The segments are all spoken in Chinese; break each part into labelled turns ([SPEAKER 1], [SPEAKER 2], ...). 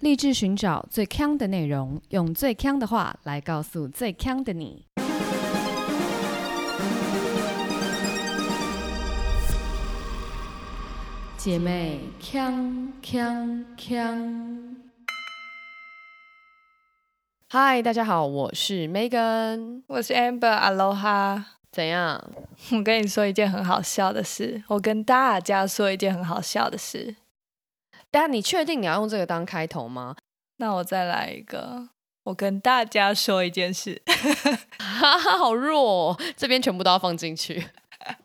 [SPEAKER 1] 立志寻找最强的内容，用最强的话来告诉最强的你。姐妹，强强强！嗨，大家好，我是 Megan，
[SPEAKER 2] 我是 Amber，Aloha。
[SPEAKER 1] 怎样？
[SPEAKER 2] 我跟你说一件很好笑的事，我跟大家说一件很好笑的事。
[SPEAKER 1] 但你确定你要用这个当开头吗？
[SPEAKER 2] 那我再来一个。我跟大家说一件事，
[SPEAKER 1] 哈哈，好弱，这边全部都要放进去。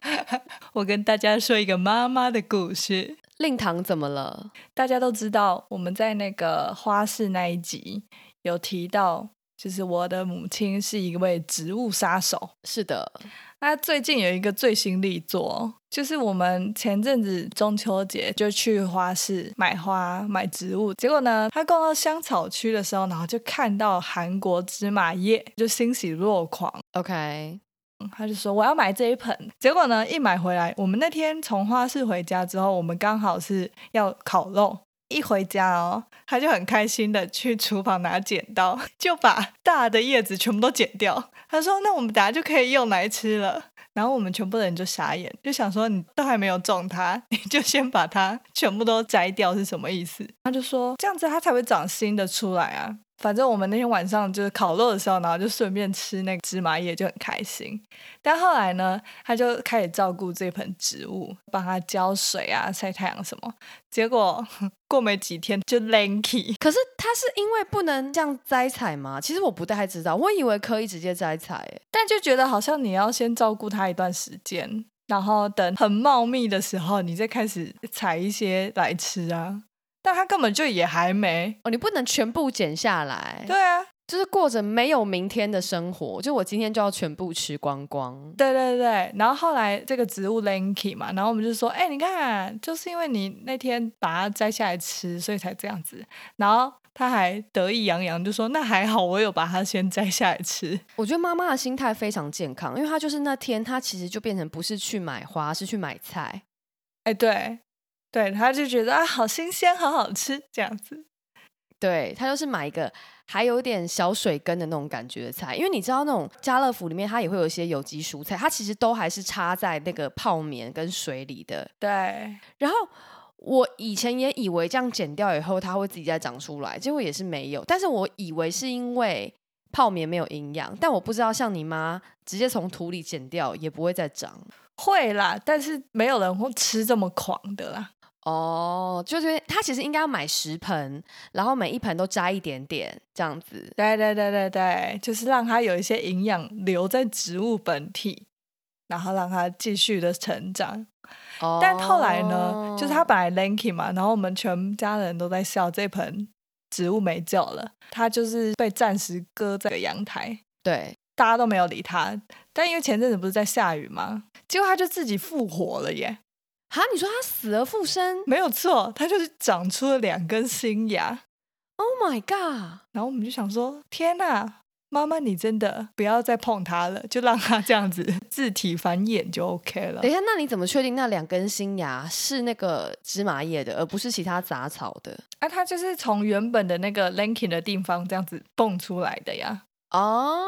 [SPEAKER 2] 我跟大家说一个妈妈的故事。
[SPEAKER 1] 令堂怎么了？
[SPEAKER 2] 大家都知道，我们在那个花市那一集有提到，就是我的母亲是一位植物杀手。
[SPEAKER 1] 是的。
[SPEAKER 2] 那最近有一个最新力作，就是我们前阵子中秋节就去花市买花买植物，结果呢，他逛到香草区的时候，然后就看到韩国芝麻叶，就欣喜若狂。
[SPEAKER 1] OK，
[SPEAKER 2] 他就说我要买这一盆，结果呢，一买回来，我们那天从花市回家之后，我们刚好是要烤肉。一回家哦，他就很开心的去厨房拿剪刀，就把大的叶子全部都剪掉。他说：“那我们等下就可以用来吃了。”然后我们全部人就傻眼，就想说：“你都还没有种它，你就先把它全部都摘掉是什么意思？”他就说：“这样子它才会长新的出来啊。”反正我们那天晚上就是烤肉的时候，然后就顺便吃那个芝麻叶，就很开心。但后来呢，他就开始照顾这盆植物，帮它浇水啊、晒太阳什么。结果 过没几天就 lanky。
[SPEAKER 1] 可是他是因为不能这样摘采吗？其实我不太知道，我以为可以直接摘采，
[SPEAKER 2] 但就觉得好像你要先照顾它一段时间，然后等很茂密的时候，你再开始采一些来吃啊。但他根本就也还没
[SPEAKER 1] 哦，你不能全部剪下来。
[SPEAKER 2] 对啊，
[SPEAKER 1] 就是过着没有明天的生活，就我今天就要全部吃光光。
[SPEAKER 2] 对对对，然后后来这个植物 lanky 嘛，然后我们就说，哎，你看，就是因为你那天把它摘下来吃，所以才这样子。然后他还得意洋洋就说，那还好，我有把它先摘下来吃。
[SPEAKER 1] 我觉得妈妈的心态非常健康，因为她就是那天她其实就变成不是去买花，是去买菜。
[SPEAKER 2] 哎，对。对，他就觉得啊，好新鲜，好好吃，这样子。
[SPEAKER 1] 对他就是买一个还有点小水根的那种感觉的菜，因为你知道那种家乐福里面它也会有一些有机蔬菜，它其实都还是插在那个泡棉跟水里的。
[SPEAKER 2] 对。
[SPEAKER 1] 然后我以前也以为这样剪掉以后它会自己再长出来，结果也是没有。但是我以为是因为泡棉没有营养，但我不知道像你妈直接从土里剪掉也不会再长。
[SPEAKER 2] 会啦，但是没有人会吃这么狂的啦。
[SPEAKER 1] 哦，就是他其实应该要买十盆，然后每一盆都摘一点点这样子。
[SPEAKER 2] 对对对对对，就是让它有一些营养留在植物本体，然后让它继续的成长。哦。但后来呢，就是它本来 lanky 嘛，然后我们全家人都在笑这盆植物没救了，它就是被暂时搁在阳台。
[SPEAKER 1] 对，
[SPEAKER 2] 大家都没有理它。但因为前阵子不是在下雨吗？结果它就自己复活了耶。
[SPEAKER 1] 哈，你说它死而复生？
[SPEAKER 2] 没有错，它就是长出了两根新芽。
[SPEAKER 1] Oh my god！
[SPEAKER 2] 然后我们就想说，天哪，妈妈你真的不要再碰它了，就让它这样子自体繁衍就 OK 了。
[SPEAKER 1] 等一下，那你怎么确定那两根新芽是那个芝麻叶的，而不是其他杂草的？
[SPEAKER 2] 啊，它就是从原本的那个 linking 的地方这样子蹦出来的呀。哦，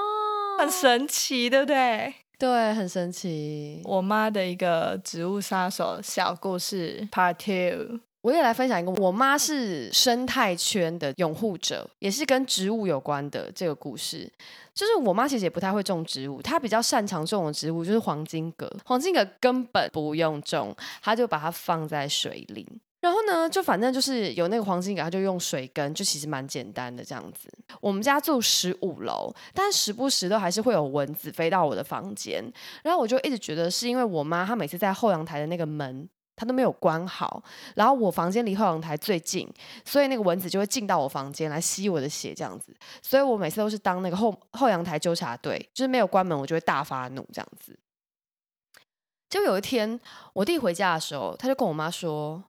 [SPEAKER 2] 很神奇，对不对？
[SPEAKER 1] 对，很神奇。
[SPEAKER 2] 我妈的一个植物杀手小故事 Part Two，
[SPEAKER 1] 我也来分享一个。我妈是生态圈的拥护者，也是跟植物有关的这个故事。就是我妈其实也不太会种植物，她比较擅长种的植物就是黄金葛。黄金葛根本不用种，她就把它放在水里。然后呢，就反正就是有那个黄金葛，他就用水根，就其实蛮简单的这样子。我们家住十五楼，但时不时都还是会有蚊子飞到我的房间。然后我就一直觉得是因为我妈她每次在后阳台的那个门，她都没有关好。然后我房间离后阳台最近，所以那个蚊子就会进到我房间来吸我的血这样子。所以我每次都是当那个后后阳台纠察队，就是没有关门，我就会大发怒这样子。就有一天我弟回家的时候，他就跟我妈说。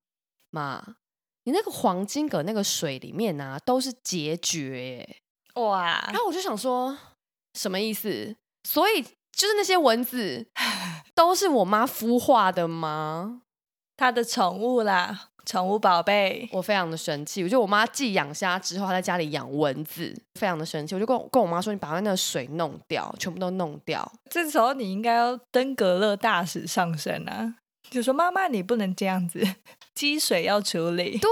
[SPEAKER 1] 妈，你那个黄金葛那个水里面啊，都是结绝哇！然后我就想说，什么意思？所以就是那些蚊子 都是我妈孵化的吗？
[SPEAKER 2] 她的宠物啦。宠物宝贝，
[SPEAKER 1] 我非常的生气。我觉得我妈继养虾之后，她在家里养蚊子，非常的生气。我就跟我跟我妈说：“你把那个水弄掉，全部都弄掉。
[SPEAKER 2] 这时候你应该要登革热大使上身啊！就说妈妈，你不能这样子，积水要处理。
[SPEAKER 1] 对，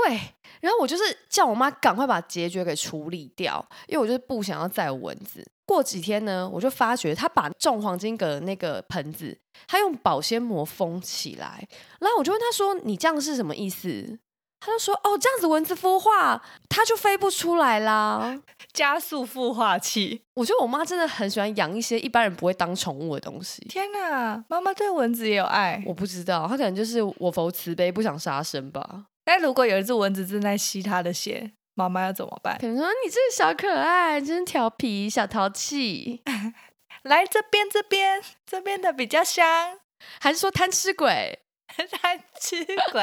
[SPEAKER 1] 然后我就是叫我妈赶快把结节给处理掉，因为我就是不想要再有蚊子。过几天呢，我就发觉她把种黄金葛的那个盆子，她用保鲜膜封起来。然后我就问她说：“你这样是什么意思？”她就说：“哦，这样子蚊子孵化，它就飞不出来啦。”
[SPEAKER 2] 加速孵化器。
[SPEAKER 1] 我觉得我妈真的很喜欢养一些一般人不会当宠物的东西。
[SPEAKER 2] 天哪，妈妈对蚊子也有爱。
[SPEAKER 1] 我不知道，她可能就是我佛慈悲，不想杀生吧。
[SPEAKER 2] 那如果有一只蚊子正在吸她的血，妈妈要怎么办？
[SPEAKER 1] 可能说你这个小可爱，真调皮，小淘气。
[SPEAKER 2] 来这边，这边，这边的比较香。
[SPEAKER 1] 还是说贪吃鬼？
[SPEAKER 2] 贪吃鬼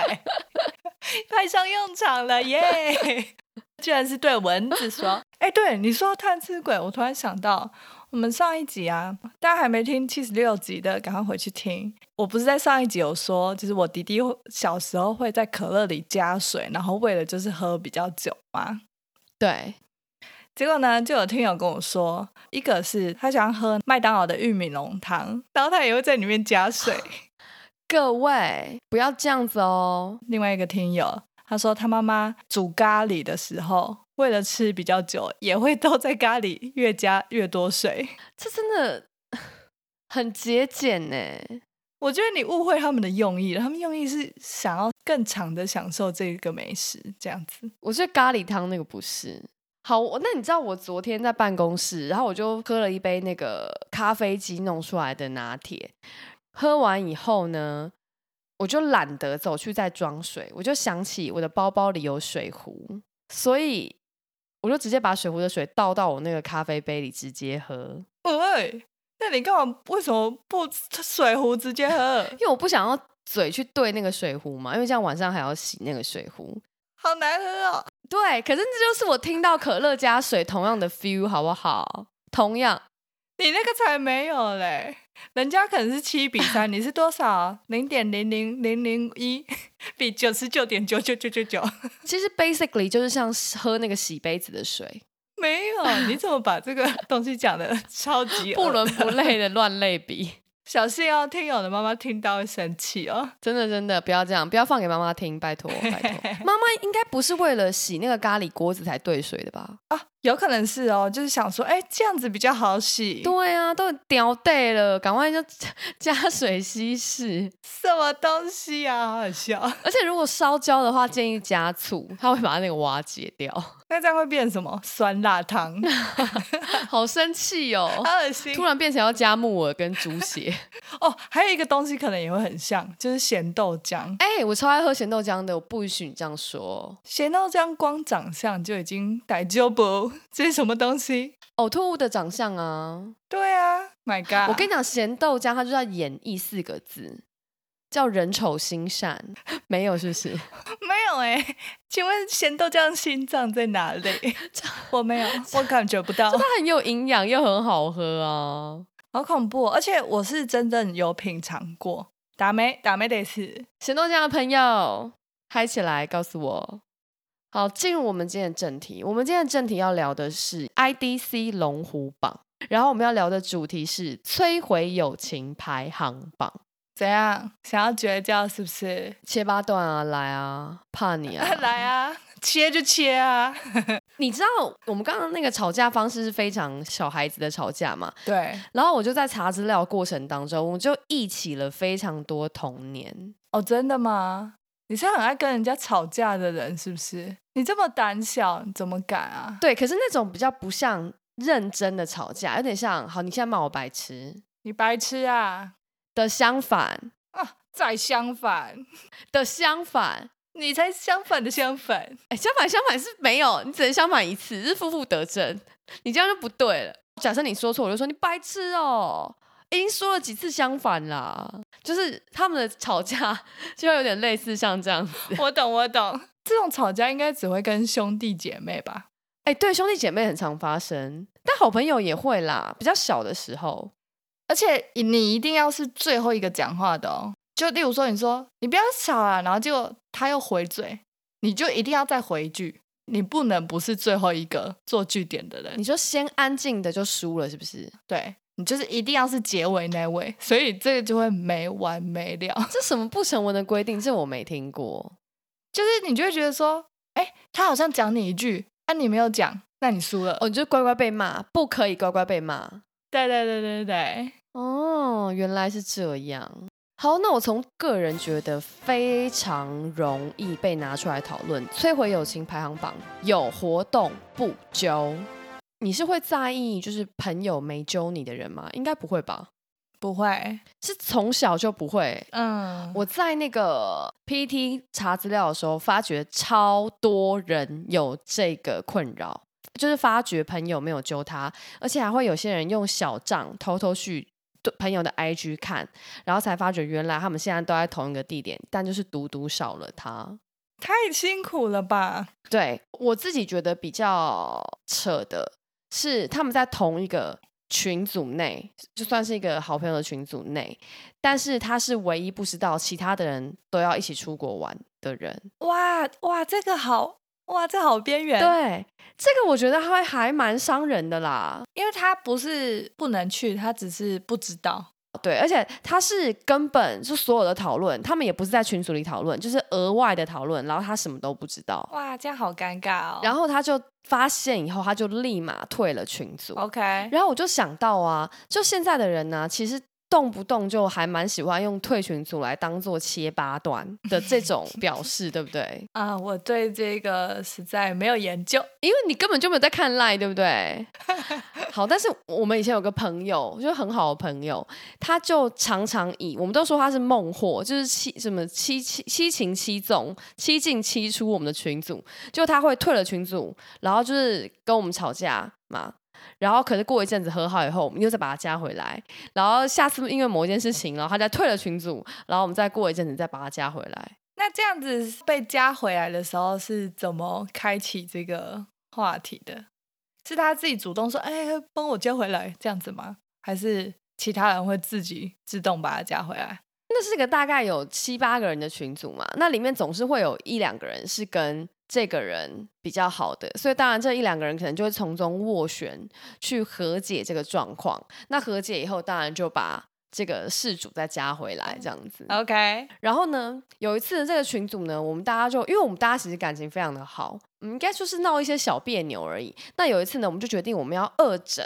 [SPEAKER 2] 派上用场了耶！居然是对蚊子说。哎，对你说贪吃鬼，我突然想到，我们上一集啊，大家还没听七十六集的，赶快回去听。我不是在上一集有说，就是我弟弟小时候会在可乐里加水，然后为了就是喝比较久吗？
[SPEAKER 1] 对。
[SPEAKER 2] 结果呢，就有听友跟我说，一个是他喜欢喝麦当劳的玉米浓汤，然后他也会在里面加水。
[SPEAKER 1] 各位不要这样子哦。
[SPEAKER 2] 另外一个听友他说，他妈妈煮咖喱的时候。为了吃比较久，也会都在咖喱越加越多水，
[SPEAKER 1] 这真的很节俭呢。
[SPEAKER 2] 我觉得你误会他们的用意了，他们用意是想要更长的享受这个美食，这样子。
[SPEAKER 1] 我觉得咖喱汤那个不是好。那你知道我昨天在办公室，然后我就喝了一杯那个咖啡机弄出来的拿铁，喝完以后呢，我就懒得走去再装水，我就想起我的包包里有水壶，所以。我就直接把水壶的水倒到我那个咖啡杯里，直接喝。
[SPEAKER 2] 喂，那你干嘛？为什么不水壶直接喝？
[SPEAKER 1] 因为我不想要嘴去对那个水壶嘛，因为这样晚上还要洗那个水壶，
[SPEAKER 2] 好难喝哦。
[SPEAKER 1] 对，可是这就是我听到可乐加水同样的 feel，好不好？同样，
[SPEAKER 2] 你那个才没有嘞。人家可能是七比三，你是多少？零点零零零零一，比九十九点九九九九九。
[SPEAKER 1] 其实 basically 就是像喝那个洗杯子的水。
[SPEAKER 2] 没有，你怎么把这个东西讲的超级
[SPEAKER 1] 不伦不类的乱类比？
[SPEAKER 2] 小心哦，听友的妈妈听到会生气哦。
[SPEAKER 1] 真的真的，不要这样，不要放给妈妈听，拜托 拜托。妈妈应该不是为了洗那个咖喱锅子才兑水的吧？
[SPEAKER 2] 啊。有可能是哦，就是想说，哎，这样子比较好洗。
[SPEAKER 1] 对啊，都掉带了，赶快就加水稀释。
[SPEAKER 2] 什么东西啊，好好笑。
[SPEAKER 1] 而且如果烧焦的话，建议加醋，它会把那个瓦解掉。
[SPEAKER 2] 那这样会变什么？酸辣汤？
[SPEAKER 1] 好生气哦，
[SPEAKER 2] 好 恶心！
[SPEAKER 1] 突然变成要加木耳跟猪血。
[SPEAKER 2] 哦，还有一个东西可能也会很像，就是咸豆浆。
[SPEAKER 1] 哎，我超爱喝咸豆浆的，我不允许你这样说。
[SPEAKER 2] 咸豆浆光长相就已经逮就不。这是什么东西？
[SPEAKER 1] 呕吐物的长相啊！
[SPEAKER 2] 对啊，My God！
[SPEAKER 1] 我跟你讲，咸豆浆它就叫演绎四个字，叫人丑心善，没有是不是？
[SPEAKER 2] 没有哎，请问咸豆浆心脏在哪里？我没有，我感觉不到。
[SPEAKER 1] 它很有营养又很好喝啊，
[SPEAKER 2] 好恐怖！而且我是真正有品尝过，打没打没得吃
[SPEAKER 1] 咸豆浆的朋友，嗨起来，告诉我。好，进入我们今天的正题。我们今天的正题要聊的是 IDC 龙虎榜，然后我们要聊的主题是摧毁友情排行榜。
[SPEAKER 2] 怎样？想要绝交是不是？
[SPEAKER 1] 切八段啊，来啊，怕你啊，
[SPEAKER 2] 来啊，切就切啊。
[SPEAKER 1] 你知道我们刚刚那个吵架方式是非常小孩子的吵架嘛？
[SPEAKER 2] 对。
[SPEAKER 1] 然后我就在查资料过程当中，我就忆起了非常多童年。
[SPEAKER 2] 哦，真的吗？你是很爱跟人家吵架的人，是不是？你这么胆小，你怎么敢啊？
[SPEAKER 1] 对，可是那种比较不像认真的吵架，有点像好，你现在骂我白痴，
[SPEAKER 2] 你白痴啊
[SPEAKER 1] 的相反
[SPEAKER 2] 啊，再相反
[SPEAKER 1] 的相反，
[SPEAKER 2] 你才相反的相反，
[SPEAKER 1] 哎，相反相反是没有，你只能相反一次，是负负得正，你这样就不对了。假设你说错，我就说你白痴哦。已经说了几次相反啦，就是他们的吵架就会有点类似像这样子。
[SPEAKER 2] 我懂，我懂，这种吵架应该只会跟兄弟姐妹吧？
[SPEAKER 1] 哎，对，兄弟姐妹很常发生，但好朋友也会啦，比较小的时候。
[SPEAKER 2] 而且你一定要是最后一个讲话的哦。就例如说，你说你不要吵啊，然后结果他又回嘴，你就一定要再回一句，你不能不是最后一个做句点的人
[SPEAKER 1] 你，就先安静的就输了，是不是？
[SPEAKER 2] 对你就是一定要是结尾那位，所以这个就会没完没了。
[SPEAKER 1] 这什么不成文的规定？这我没听过。
[SPEAKER 2] 就是你就会觉得说，哎，他好像讲你一句，啊，你没有讲，那你输了。
[SPEAKER 1] 哦，你就乖乖被骂，不可以乖乖被骂。
[SPEAKER 2] 对对对对对，
[SPEAKER 1] 哦，原来是这样。好，那我从个人觉得非常容易被拿出来讨论，摧毁友情排行榜有活动不揪。你是会在意就是朋友没揪你的人吗？应该不会吧？
[SPEAKER 2] 不会，
[SPEAKER 1] 是从小就不会。
[SPEAKER 2] 嗯，
[SPEAKER 1] 我在那个 PPT 查资料的时候，发觉超多人有这个困扰，就是发觉朋友没有揪他，而且还会有些人用小账偷偷去对朋友的 IG 看，然后才发觉原来他们现在都在同一个地点，但就是独独少了他。
[SPEAKER 2] 太辛苦了吧？
[SPEAKER 1] 对我自己觉得比较扯的是，他们在同一个群组内，就算是一个好朋友的群组内，但是他是唯一不知道其他的人都要一起出国玩的人。
[SPEAKER 2] 哇哇，这个好哇，这好边缘。，
[SPEAKER 1] 对，这个我觉得还还蛮伤人的啦。
[SPEAKER 2] 因为他不是不能去，他只是不知道。
[SPEAKER 1] 对，而且他是根本就所有的讨论，他们也不是在群组里讨论，就是额外的讨论，然后他什么都不知道。
[SPEAKER 2] 哇，这样好尴尬哦。
[SPEAKER 1] 然后他就发现以后，他就立马退了群组。
[SPEAKER 2] OK，
[SPEAKER 1] 然后我就想到啊，就现在的人呢、其实动不动就还蛮喜欢用退群组来当做切八段的这种表示，对不对？
[SPEAKER 2] 啊、我对这个实在没有研究。
[SPEAKER 1] 因为你根本就没有在看 line，对不对？好，但是我们以前有个朋友，就是很好的朋友，他就常常以我们都说他是孟获，就是七什么七七七情七纵，七进七出我们的群组，就他会退了群组，然后就是跟我们吵架嘛。然后可是过一阵子和好以后，我们又再把他加回来，然后下次因为某一件事情，然后他再退了群组，然后我们再过一阵子再把他加回来。
[SPEAKER 2] 那这样子被加回来的时候是怎么开启这个话题的？是他自己主动说：“哎，帮我加回来”这样子吗？还是其他人会自己自动把他加回来？
[SPEAKER 1] 那是个大概有七八个人的群组嘛，那里面总是会有一两个人是跟这个人比较好的，所以当然这一两个人可能就会从中斡旋去和解这个状况。那和解以后，当然就把这个事主再加回来这样子。
[SPEAKER 2] OK，
[SPEAKER 1] 然后呢，有一次这个群组呢，我们大家就因为我们大家其实感情非常的好，嗯，应该就是闹一些小别扭而已。那有一次呢，我们就决定我们要恶整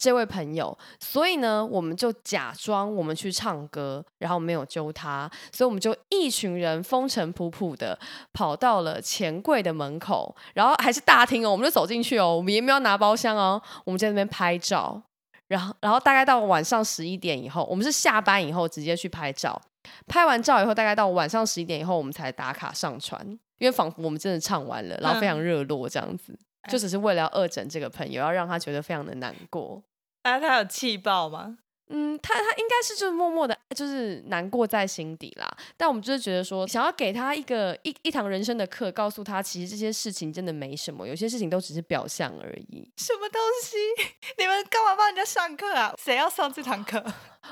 [SPEAKER 1] 这位朋友，所以呢，我们就假装我们去唱歌，然后没有揪他，所以我们就一群人风尘仆仆的跑到了钱柜的门口，然后还是大厅哦，我们就走进去哦，我们也没有拿包厢哦，我们在那边拍照。然后，然后大概到晚上十一点以后，我们是下班以后直接去拍照。拍完照以后，大概到晚上十一点以后，我们才打卡上传，因为仿佛我们真的唱完了，然后非常热络这样子，就只是为了要恶整这个朋友，要让他觉得非常的难过。
[SPEAKER 2] 那他有气爆吗？
[SPEAKER 1] 嗯，他他应该是就是默默的，就是难过在心底啦。但我们就是觉得说，想要给他一个一一堂人生的课，告诉他其实这些事情真的没什么，有些事情都只是表象而已。
[SPEAKER 2] 什么东西？你们干嘛帮人家上课啊？谁要上这堂课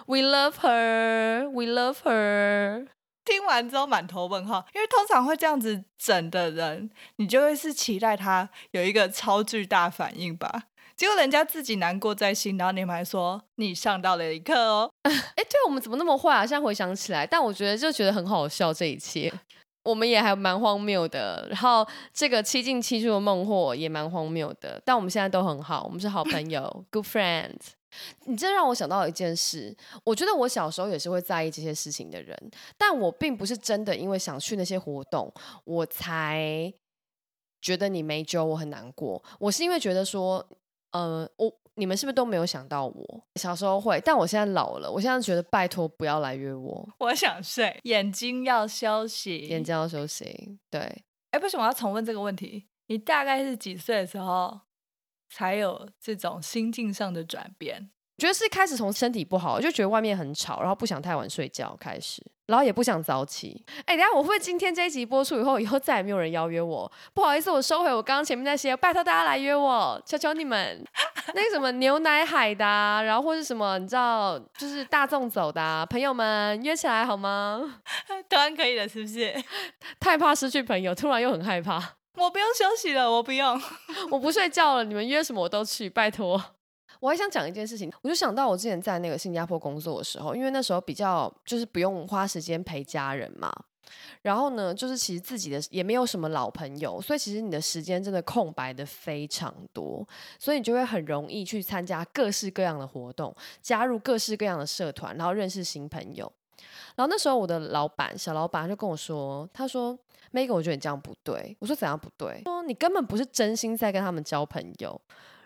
[SPEAKER 1] ？We love her, we love her。
[SPEAKER 2] 听完之后满头问号，因为通常会这样子整的人，你就会是期待他有一个超巨大反应吧。结果人家自己难过在心，然后你们还说你上到了一课哦。
[SPEAKER 1] 哎，对我们怎么那么坏啊？现在回想起来，但我觉得就觉得很好笑，这一切 我们也还蛮荒谬的。然后这个七进七出的孟获也蛮荒谬的，但我们现在都很好，我们是好朋友，good friends。你这让我想到一件事，我觉得我小时候也是会在意这些事情的人，但我并不是真的因为想去那些活动，我才觉得你没救我很难过。我是因为觉得说，呃，我你们是不是都没有想到我？小时候会，但我现在老了，我现在觉得拜托不要来约我，
[SPEAKER 2] 我想睡，眼睛要休息。
[SPEAKER 1] 眼睛要休息。对，
[SPEAKER 2] 哎，为什么要重问这个问题？你大概是几岁的时候才有这种心境上的转变？
[SPEAKER 1] 觉得是开始从身体不好，就觉得外面很吵，然后不想太晚睡觉开始，然后也不想早起。哎，等下我会今天这一集播出以后，以后再也没有人邀约我？不好意思，我收回我刚刚前面那些，拜托大家来约我，求求你们。那个什么牛奶海的、啊，然后或是什么，你知道，就是大众走的、啊，朋友们约起来好吗？
[SPEAKER 2] 当然可以了，是不是？
[SPEAKER 1] 太怕失去朋友，突然又很害怕。
[SPEAKER 2] 我不用休息了，我不用。
[SPEAKER 1] 我不睡觉了，你们约什么我都去，拜托。我还想讲一件事情，我就想到我之前在那个新加坡工作的时候，因为那时候比较就是不用花时间陪家人嘛，然后呢，就是其实自己的也没有什么老朋友，所以其实你的时间真的空白的非常多，所以你就会很容易去参加各式各样的活动，加入各式各样的社团，然后认识新朋友。然后那时候我的老板小老板就跟我说，他说：“Megan，我觉得你这样不对。”我说：“怎样不对？”说：“你根本不是真心在跟他们交朋友。”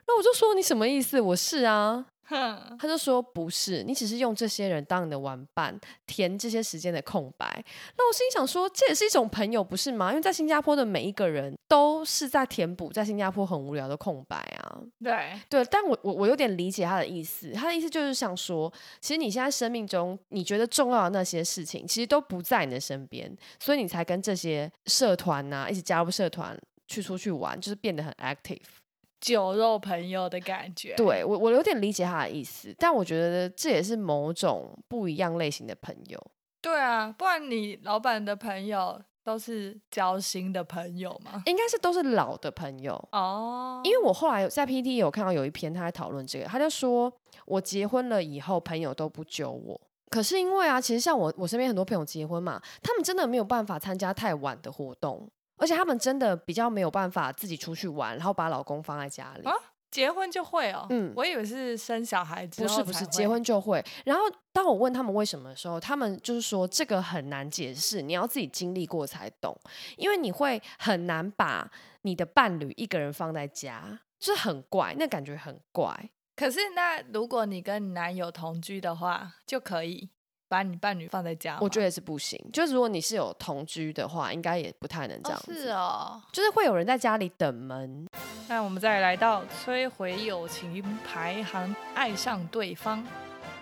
[SPEAKER 1] 那我就说：“你什么意思？”我是啊。
[SPEAKER 2] 哼，
[SPEAKER 1] 他就说不是，你只是用这些人当你的玩伴，填这些时间的空白。那我心想说，这也是一种朋友，不是吗？因为在新加坡的每一个人都是在填补在新加坡很无聊的空白啊。
[SPEAKER 2] 对，
[SPEAKER 1] 对，但我我我有点理解他的意思，他的意思就是想说，其实你现在生命中你觉得重要的那些事情，其实都不在你的身边，所以你才跟这些社团呐、一起加入社团去出去玩，就是变得很 active。
[SPEAKER 2] 酒肉朋友的感觉。
[SPEAKER 1] 对我，我有点理解他的意思，但我觉得这也是某种不一样类型的朋友。
[SPEAKER 2] 对啊，不然你老板的朋友都是交心的朋友吗？
[SPEAKER 1] 应该是都是老的朋友，
[SPEAKER 2] 哦，
[SPEAKER 1] 因为我后来在 PT 有看到有一篇他在讨论这个，他就说我结婚了以后，朋友都不揪我。可是因为啊，其实像我我身边很多朋友结婚嘛，他们真的没有办法参加太晚的活动，而且他们真的比较没有办法自己出去玩，然后把老公放在家里。
[SPEAKER 2] 啊结婚就会哦。
[SPEAKER 1] 嗯
[SPEAKER 2] 我以为是生小孩之
[SPEAKER 1] 不是不是，结婚就会。然后当我问他们为什么的时候，他们就是说这个很难解释，你要自己经历过才懂，因为你会很难把你的伴侣一个人放在家，就是很怪，那感觉很怪。
[SPEAKER 2] 可是那如果你跟你男友同居的话，就可以把你伴侣放在家。
[SPEAKER 1] 我觉得也是不行。就是如果你是有同居的话，应该也不太能这
[SPEAKER 2] 哦
[SPEAKER 1] 样子。
[SPEAKER 2] 是哦。
[SPEAKER 1] 就是会有人在家里等门，
[SPEAKER 2] 那我们再来到摧毁友情排行，爱上对方，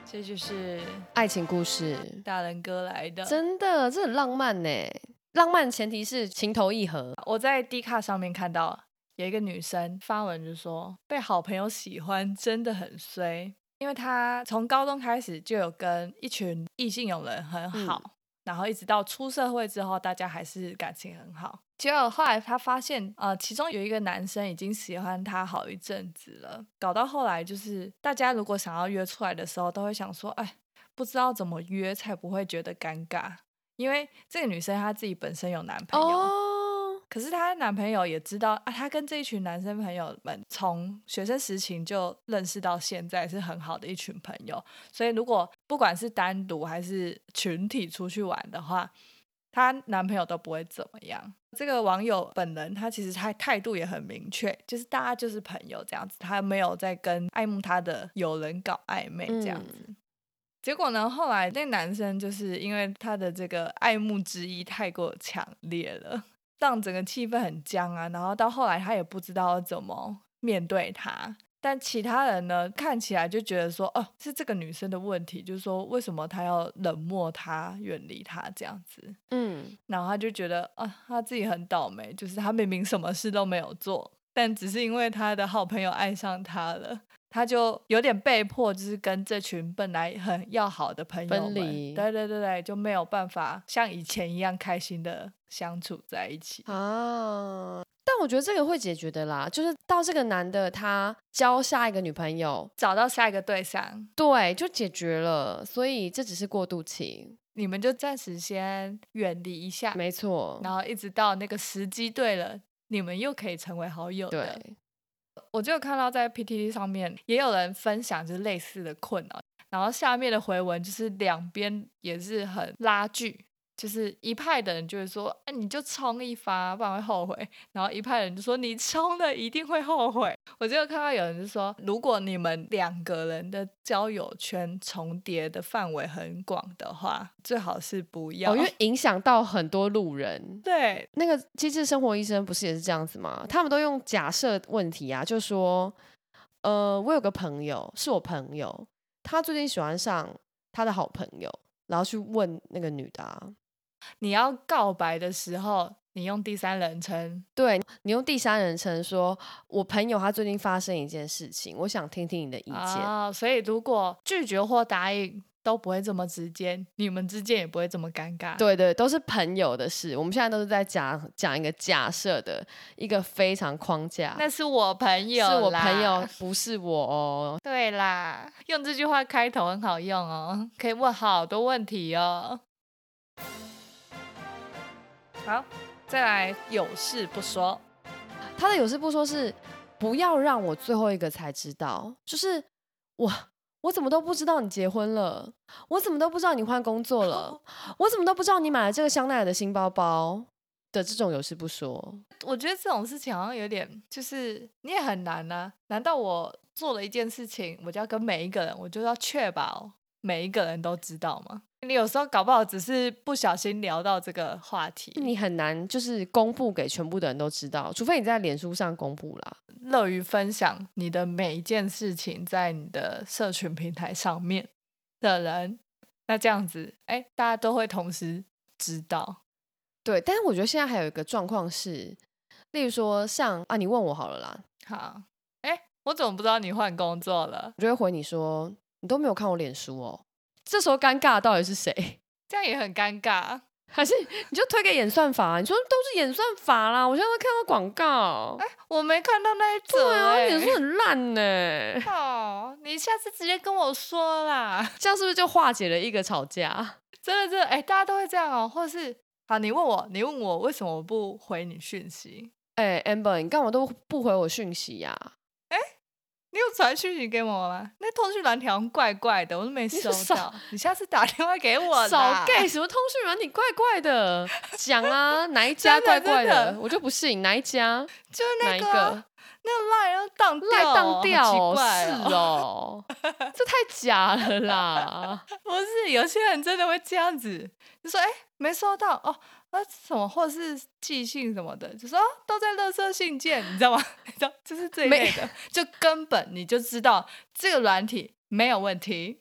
[SPEAKER 2] 这就是
[SPEAKER 1] 爱情故事，
[SPEAKER 2] 大人哥来的。
[SPEAKER 1] 真的这很浪漫呢。浪漫的前提是情投意合。
[SPEAKER 2] 我在 D 卡上面看到有一个女生发文就说，被好朋友喜欢真的很衰，因为她从高中开始就有跟一群异性友人很好，然后一直到出社会之后，大家还是感情很好。结果后来她发现，呃，其中有一个男生已经喜欢她好一阵子了，搞到后来就是大家如果想要约出来的时候，都会想说，哎，不知道怎么约才不会觉得尴尬，因为这个女生她自己本身有男朋友。
[SPEAKER 1] 哦，
[SPEAKER 2] 可是她男朋友也知道啊，她跟这一群男生朋友们从学生时期就认识到现在，是很好的一群朋友。所以如果不管是单独还是群体出去玩的话，她男朋友都不会怎么样。这个网友本人他其实他态度也很明确，就是大家就是朋友这样子，他没有在跟爱慕他的友人搞暧昧这样子。结果呢，后来那男生就是因为他的这个爱慕之意太过强烈了，让整个气氛很僵啊。然后到后来他也不知道怎么面对他，但其他人呢看起来就觉得说，哦，是这个女生的问题，就是说为什么她要冷漠他、远离他这样子。
[SPEAKER 1] 嗯，
[SPEAKER 2] 然后他就觉得啊，他自己很倒霉，就是他明明什么事都没有做，但只是因为他的好朋友爱上他了，他就有点被迫，就是跟这群本来很要好的朋友们，
[SPEAKER 1] 分离
[SPEAKER 2] 对对对对，就没有办法像以前一样开心的相处在一起。
[SPEAKER 1] 啊。但我觉得这个会解决的啦，就是到这个男的他交下一个女朋友，
[SPEAKER 2] 找到下一个对象，
[SPEAKER 1] 对，就解决了。所以这只是过渡期，
[SPEAKER 2] 你们就暂时先远离一下，
[SPEAKER 1] 没错。
[SPEAKER 2] 然后一直到那个时机对了，你们又可以成为好友的。
[SPEAKER 1] 对，
[SPEAKER 2] 我就看到在 PTT 上面也有人分享就是类似的困扰，然后下面的回文就是两边也是很拉锯，就是一派的人就会说，哎、你就冲一发，不然会后悔；然后一派人就说，你冲了一定会后悔。我就有看到有人就说，如果你们两个人的交友圈重叠的范围很广的话，最好是不要。
[SPEAKER 1] 哦，因为影响到很多路人。
[SPEAKER 2] 对
[SPEAKER 1] 那个机智生活医生不是也是这样子吗？他们都用假设问题啊，就说，呃，我有个朋友是我朋友，他最近喜欢上他的好朋友，然后去问那个女的、啊，
[SPEAKER 2] 你要告白的时候，你用第三人称，
[SPEAKER 1] 对你用第三人称说，我朋友他最近发生一件事情，我想听听你的意见。
[SPEAKER 2] 啊，所以如果拒绝或答应都不会这么直接，你们之间也不会这么尴尬。
[SPEAKER 1] 对对，都是朋友的事。我们现在都是在讲讲一个假设的一个非常框架。
[SPEAKER 2] 那是我朋友，
[SPEAKER 1] 是我朋友，不是我哦。
[SPEAKER 2] 对啦，用这句话开头很好用哦，可以问好多问题哦。好。再来有事不说，
[SPEAKER 1] 他的有事不说是不要让我最后一个才知道，就是我我怎么都不知道你结婚了，我怎么都不知道你换工作了，我怎么都不知道你买了这个香奈儿的新包包的这种有事不说。
[SPEAKER 2] 我觉得这种事情好像有点，就是你也很难呢。难道我做了一件事情，我就要跟每一个人，我就要确保每一个人都知道吗？你有时候搞不好只是不小心聊到这个话题，
[SPEAKER 1] 你很难就是公布给全部的人都知道，除非你在脸书上公布啦。
[SPEAKER 2] 乐于分享你的每一件事情在你的社群平台上面的人，那这样子，哎，大家都会同时知道。
[SPEAKER 1] 对，但是我觉得现在还有一个状况是，例如说像啊，你问我好了啦，
[SPEAKER 2] 好，哎，我怎么不知道你换工作了？
[SPEAKER 1] 我就会回你说，你都没有看我脸书哦。这时候尴尬到底是谁？
[SPEAKER 2] 这样也很尴尬，
[SPEAKER 1] 还是你就推给演算法？你说都是演算法啦！我现在看到广告，
[SPEAKER 2] 哎，我没看到那一则，
[SPEAKER 1] 啊，演算很烂呢。
[SPEAKER 2] 哦，你下次直接跟我说啦，
[SPEAKER 1] 这样是不是就化解了一个吵架？
[SPEAKER 2] 真的，真的，哎，大家都会这样哦。或者是，好，你问我，你问我为什么不回你讯息？
[SPEAKER 1] 哎，amber，你干嘛都不回我讯息呀？
[SPEAKER 2] 传讯息给我吗？那通讯软体怪怪的，我都没收到。你下次打电话给我。
[SPEAKER 1] 少 gay 什么通讯软体怪怪的？讲啊，哪一家怪怪的？我就不信哪一家。
[SPEAKER 2] 就是那
[SPEAKER 1] 个，
[SPEAKER 2] 那个赖要当
[SPEAKER 1] 赖当
[SPEAKER 2] 掉，
[SPEAKER 1] 是哦，这太假了啦！
[SPEAKER 2] 不是，有些人真的会这样子，就说：“哎，没收到哦。”那什么，或是寄信什么的，就说都在垃圾信件，你知道吗？你知道，就是这一类的，就根本你就知道这个软体没有问题，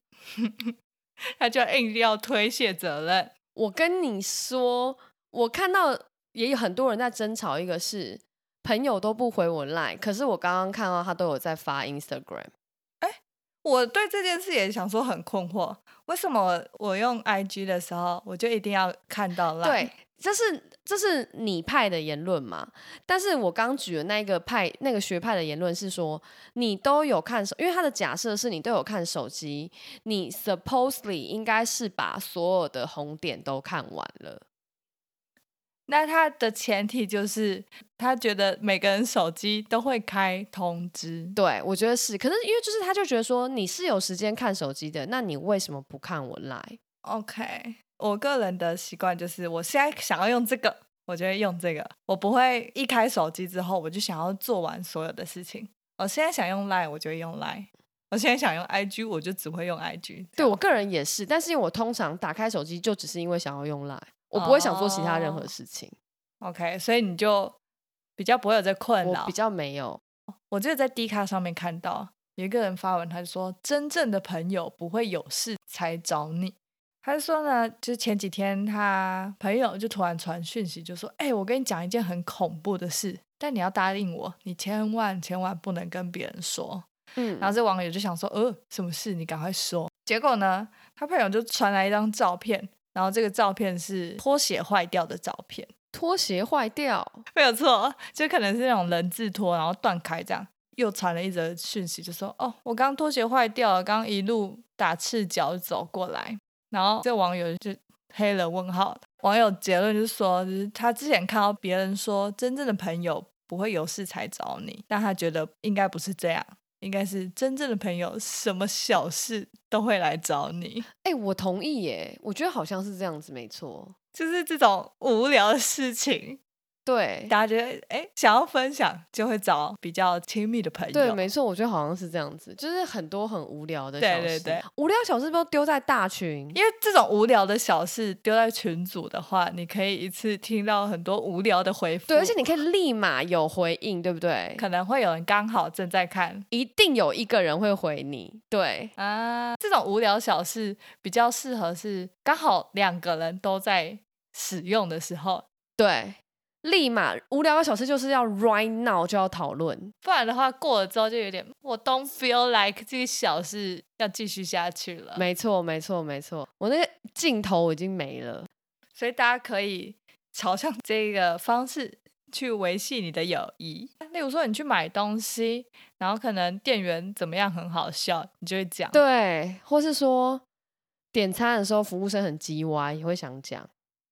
[SPEAKER 2] 他就硬要推卸责任。
[SPEAKER 1] 我跟你说，我看到也有很多人在争吵，一个是朋友都不回我 line，可是我刚刚看到他都有在发 Instagram。
[SPEAKER 2] 哎，我对这件事也想说很困惑，为什么我用 IG 的时候，我就一定要看到 line？
[SPEAKER 1] 对。这是这是你派的言论嘛？但是我刚举的那个派那个学派的言论是说，你都有看手，因为他的假设是你都有看手机，你 supposedly 应该是把所有的红点都看完了。
[SPEAKER 2] 那他的前提就是他觉得每个人手机都会开通知。
[SPEAKER 1] 对，我觉得是。可是因为就是他就觉得说你是有时间看手机的，那你为什么不看我来
[SPEAKER 2] ？OK。我个人的习惯就是，我现在想要用这个，我就会用这个。我不会一开手机之后，我就想要做完所有的事情。我现在想用 Line，我就用 Line；我现在想用 IG，我就只会用 IG。
[SPEAKER 1] 对我个人也是，但是因为我通常打开手机就只是因为想要用 Line，我不会想做其他任何事情。
[SPEAKER 2] OK，所以你就比较不会有这困扰。
[SPEAKER 1] 比较没有。
[SPEAKER 2] 我就在 D 卡上面看到有一个人发文，他就说：“真正的朋友不会有事才找你。”他说呢，就是前几天他朋友就突然传讯息，就说：“哎，我跟你讲一件很恐怖的事，但你要答应我，你千万千万不能跟别人说。”嗯，然后这网友就想说：“呃，什么事？你赶快说。”结果呢，他朋友就传来一张照片，然后这个照片是拖鞋坏掉的照片。
[SPEAKER 1] 拖鞋坏掉，
[SPEAKER 2] 没有错，就可能是那种人字拖，然后断开这样。又传了一则讯息，就说：“哦，我刚拖鞋坏掉了，刚一路打赤脚走过来。”然后这网友就黑了问号。网友结论就是说，就是他之前看到别人说，真正的朋友不会有事才找你，但他觉得应该不是这样，应该是真正的朋友什么小事都会来找你。
[SPEAKER 1] 哎，我同意耶，我觉得好像是这样子，没错，
[SPEAKER 2] 就是这种无聊的事情。
[SPEAKER 1] 对，
[SPEAKER 2] 大家觉得哎，想要分享就会找比较亲密的朋友。
[SPEAKER 1] 对，没错，我觉得好像是这样子，就是很多很无聊的小
[SPEAKER 2] 事，对对对，
[SPEAKER 1] 无聊小事都丢在大群，
[SPEAKER 2] 因为这种无聊的小事丢在群组的话，你可以一次听到很多无聊的回复，
[SPEAKER 1] 对，而且你可以立马有回应，对不对？
[SPEAKER 2] 可能会有人刚好正在看，
[SPEAKER 1] 一定有一个人会回你，对
[SPEAKER 2] 啊，这种无聊小事比较适合是刚好两个人都在使用的时候，
[SPEAKER 1] 对。立马无聊的小事就是要 right now 就要讨论。
[SPEAKER 2] 不然的话过了之后就有点我 don't feel like 这个小事要继续下去了。
[SPEAKER 1] 没错，没错，没错，我那个镜头已经没了。
[SPEAKER 2] 所以大家可以朝向这个方式去维系你的友谊。例如说，你去买东西，然后可能店员怎么样很好笑，你就会讲。
[SPEAKER 1] 对，或是说点餐的时候服务生很叽歪，也会想讲。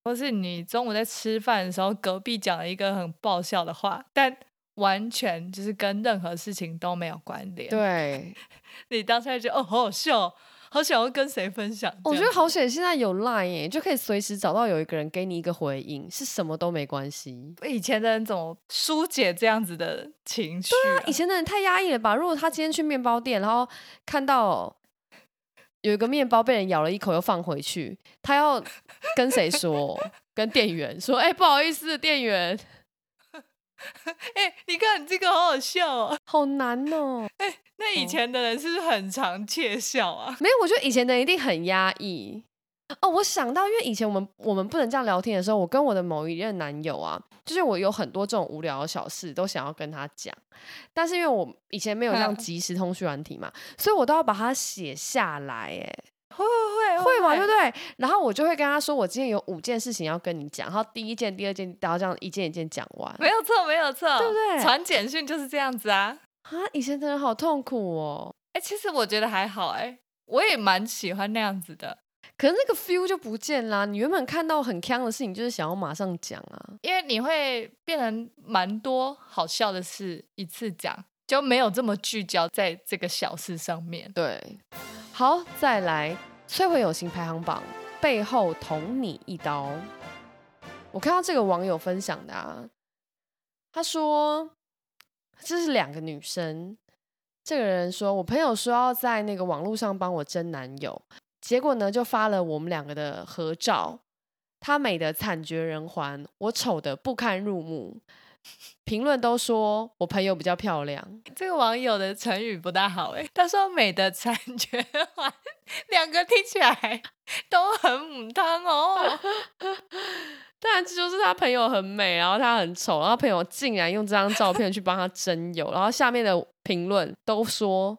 [SPEAKER 2] 或是你中午在吃饭的时候，隔壁讲了一个很爆笑的话，但完全就是跟任何事情都没有关联。
[SPEAKER 1] 对，
[SPEAKER 2] 你当下就哦，好好笑。好想要跟谁分享？
[SPEAKER 1] 我觉得好险，现在有 Line 耶，就可以随时找到有一个人给你一个回应，是什么都没关系。
[SPEAKER 2] 以前的人怎么疏解这样子的情绪？
[SPEAKER 1] 对啊，以前的人太压抑了吧？如果他今天去面包店，然后看到有一个面包被人咬了一口又放回去，他要跟谁说？跟店员说：“哎，不好意思，店员。”
[SPEAKER 2] 哎，你看你这个好好笑哦，
[SPEAKER 1] 好难哦。
[SPEAKER 2] 哎，那以前的人是不是很常窃笑啊？
[SPEAKER 1] 没有，我觉得以前的人一定很压抑。哦，我想到，因为以前我们我们不能这样聊天的时候，我跟我的某一任男友啊，就是我有很多这种无聊的小事都想要跟他讲，但是因为我以前没有这样 即时通讯软体嘛，所以我都要把它写下来。哎。
[SPEAKER 2] 会会
[SPEAKER 1] 会会嘛，对不对？然后我就会跟他说，我今天有五件事情要跟你讲，然后第一件、第二件，然后这样一件一件讲完。
[SPEAKER 2] 没有错，没有错，
[SPEAKER 1] 对不对？
[SPEAKER 2] 传简讯就是这样子啊！
[SPEAKER 1] 啊，以前真的好痛苦哦。
[SPEAKER 2] 哎，其实我觉得还好，哎，我也蛮喜欢那样子的。
[SPEAKER 1] 可是那个 feel 就不见啦。你原本看到很坑的事情，就是想要马上讲啊，
[SPEAKER 2] 因为你会变成蛮多好笑的事一次讲，就没有这么聚焦在这个小事上面。
[SPEAKER 1] 对。好，再来摧毁友情排行榜，背后捅你一刀。我看到这个网友分享的啊，他说这是两个女生。这个人说我朋友说要在那个网络上帮我争男友，结果呢就发了我们两个的合照，她美的惨绝人寰，我丑的不堪入目。评论都说我朋友比较漂亮，
[SPEAKER 2] 这个网友的成语不大好哎。他说美的惨绝环，两个听起来都很母汤哦。
[SPEAKER 1] 当然这就是他朋友很美，然后他很丑，然后朋友竟然用这张照片去帮他征友，然后下面的评论都说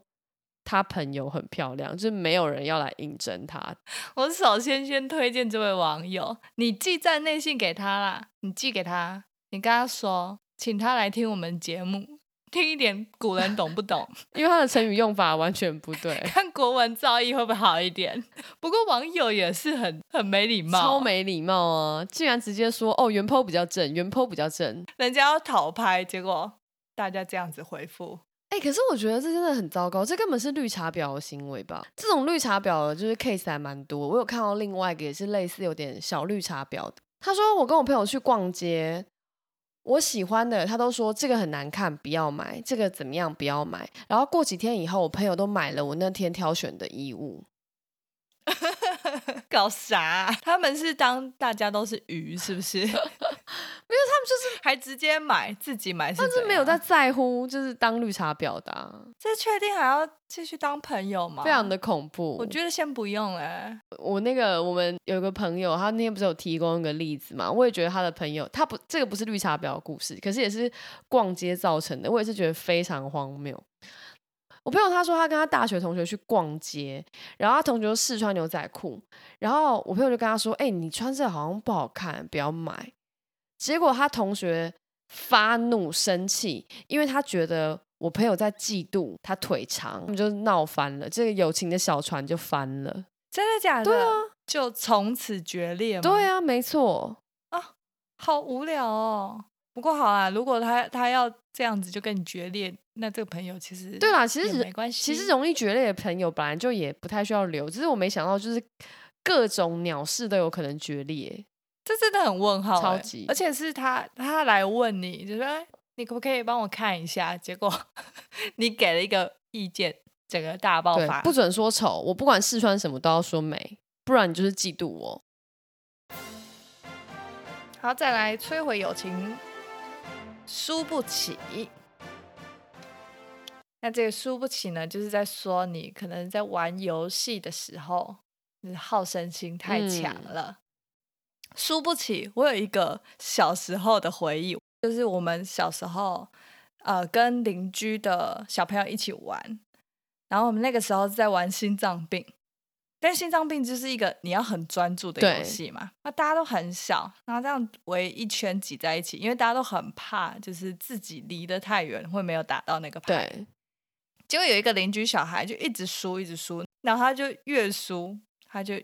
[SPEAKER 1] 他朋友很漂亮，就是没有人要来应征他。
[SPEAKER 2] 我首先先推荐这位网友，你寄站内信给他啦，你寄给他。你跟他说，请他来听我们节目，听一点古人懂不懂？
[SPEAKER 1] 因为他的成语用法完全不对，
[SPEAKER 2] 看国文造诣会不会好一点？不过网友也是很很没礼貌，
[SPEAKER 1] 超没礼貌啊！竟然直接说哦，原 po 比较正，原 po 比较正，
[SPEAKER 2] 人家要讨拍，结果大家这样子回复，
[SPEAKER 1] 哎，可是我觉得这真的很糟糕，这根本是绿茶婊的行为吧？这种绿茶婊的就是 case 还蛮多，我有看到另外一个也是类似有点小绿茶婊的，他说我跟我朋友去逛街。我喜欢的，他都说这个很难看，不要买；这个怎么样，不要买。然后过几天以后，我朋友都买了我那天挑选的衣物。
[SPEAKER 2] 搞啥？他们是当大家都是鱼，是不是？
[SPEAKER 1] 没有，他们就是
[SPEAKER 2] 还直接买自己买，
[SPEAKER 1] 甚至没有在在乎，就是当绿茶婊的。
[SPEAKER 2] 这确定还要继续当朋友吗？
[SPEAKER 1] 非常的恐怖。
[SPEAKER 2] 我觉得先不用哎。
[SPEAKER 1] 我那个我们有个朋友，他那天不是有提供一个例子嘛？我也觉得他的朋友，他不这个不是绿茶婊的故事，可是也是逛街造成的。我也是觉得非常荒谬。我朋友他说他跟他大学同学去逛街，然后他同学试穿牛仔裤，然后我朋友就跟他说：“哎，你穿这好像不好看，不要买。”结果他同学发怒生气，因为他觉得我朋友在嫉妒他腿长，他们就闹翻了，这个友情的小船就翻了。
[SPEAKER 2] 真的假的？
[SPEAKER 1] 对啊，
[SPEAKER 2] 就从此决裂吗？
[SPEAKER 1] 对啊，没错
[SPEAKER 2] 啊，好无聊哦。不过好啊，如果他他要这样子就跟你决裂，那这个朋友其实
[SPEAKER 1] 对啦，其实
[SPEAKER 2] 没关系。
[SPEAKER 1] 其实容易决裂的朋友本来就也不太需要留，只是我没想到就是各种鸟事都有可能决裂。
[SPEAKER 2] 这真的很问号，
[SPEAKER 1] 超级，
[SPEAKER 2] 而且是他他来问你，就说你可不可以帮我看一下？结果 你给了一个意见，整个大爆发，
[SPEAKER 1] 不准说丑，我不管试穿什么都要说美，不然你就是嫉妒我。
[SPEAKER 2] 好，再来摧毁友情，输不起。那这个输不起呢，就是在说你可能在玩游戏的时候，你好胜心太强了。输不起。我有一个小时候的回忆，就是我们小时候，呃，跟邻居的小朋友一起玩，然后我们那个时候在玩心脏病。但心脏病就是一个你要很专注的游戏嘛，那大家都很小，然后这样围一圈挤在一起，因为大家都很怕，就是自己离得太远会没有打到那个牌。
[SPEAKER 1] 对，
[SPEAKER 2] 结果有一个邻居小孩就一直输，一直输，然后他就越输他就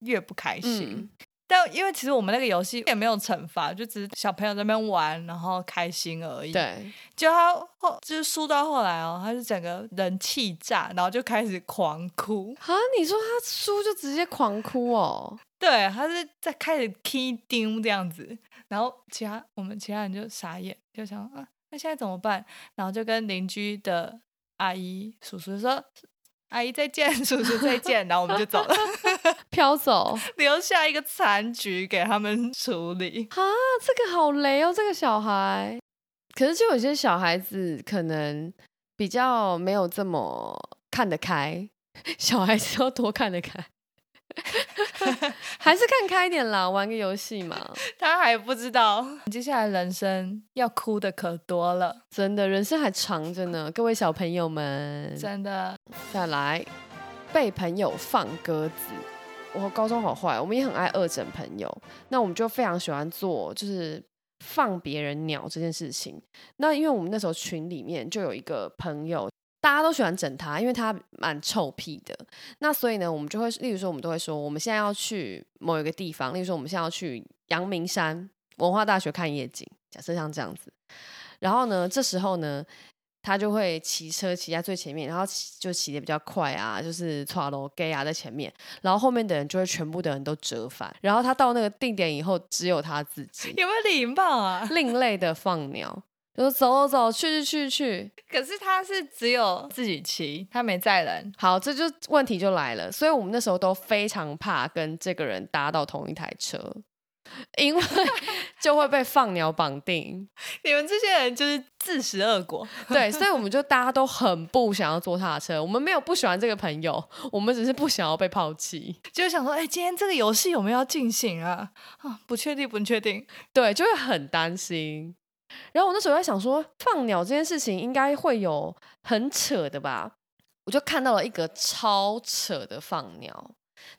[SPEAKER 2] 越不开心。但因为其实我们那个游戏也没有惩罚，就只是小朋友在那边玩，然后开心而已。
[SPEAKER 1] 对，
[SPEAKER 2] 就他后就是输到后来哦，他就整个人气炸，然后就开始狂哭。
[SPEAKER 1] 啊，你说他输就直接狂哭哦？
[SPEAKER 2] 对，他是在开始 key 丢这样子，然后其他我们其他人就傻眼，就想啊，那现在怎么办？然后就跟邻居的阿姨叔叔说。阿姨再见，叔叔再见，然后我们就走了，
[SPEAKER 1] 飘走，
[SPEAKER 2] 留下一个残局给他们处理。
[SPEAKER 1] 啊，这个好雷哦，这个小孩。可是就有些小孩子可能比较没有这么看得开，小孩子要多看得开。还是看开一点啦，玩个游戏嘛。
[SPEAKER 2] 他还不知道，接下来人生要哭的可多了，
[SPEAKER 1] 真的，人生还长着呢。各位小朋友们，
[SPEAKER 2] 真的。
[SPEAKER 1] 再来，被朋友放鸽子。我高中好坏，我们也很爱恶整朋友。那我们就非常喜欢做，就是放别人鸟这件事情。那因为我们那时候群里面就有一个朋友。大家都喜欢整他，因为他蛮臭屁的。那所以呢，我们就会，例如说，我们都会说，我们现在要去某一个地方，例如说，我们现在要去阳明山文化大学看夜景。假设像这样子，然后呢，这时候呢，他就会骑车骑在最前面，然后就骑的比较快啊，就是跨楼 gay 啊在前面，然后后面的人就会全部的人都折返，然后他到那个定点以后，只有他自己，
[SPEAKER 2] 有没有礼貌啊？
[SPEAKER 1] 另类的放鸟。就走走走，去去去去。
[SPEAKER 2] 可是他是只有自己骑，他没载人。
[SPEAKER 1] 好，这就问题就来了。所以我们那时候都非常怕跟这个人搭到同一台车，因为 就会被放鸟绑定。
[SPEAKER 2] 你们这些人就是自食恶果。
[SPEAKER 1] 对，所以我们就大家都很不想要坐他的车。我们没有不喜欢这个朋友，我们只是不想要被抛弃。
[SPEAKER 2] 就想说，哎，今天这个游戏有没有要进行啊？啊，不确定，不确定。
[SPEAKER 1] 对，就会很担心。然后我那时候在想说，放鸟这件事情应该会有很扯的吧？我就看到了一个超扯的放鸟，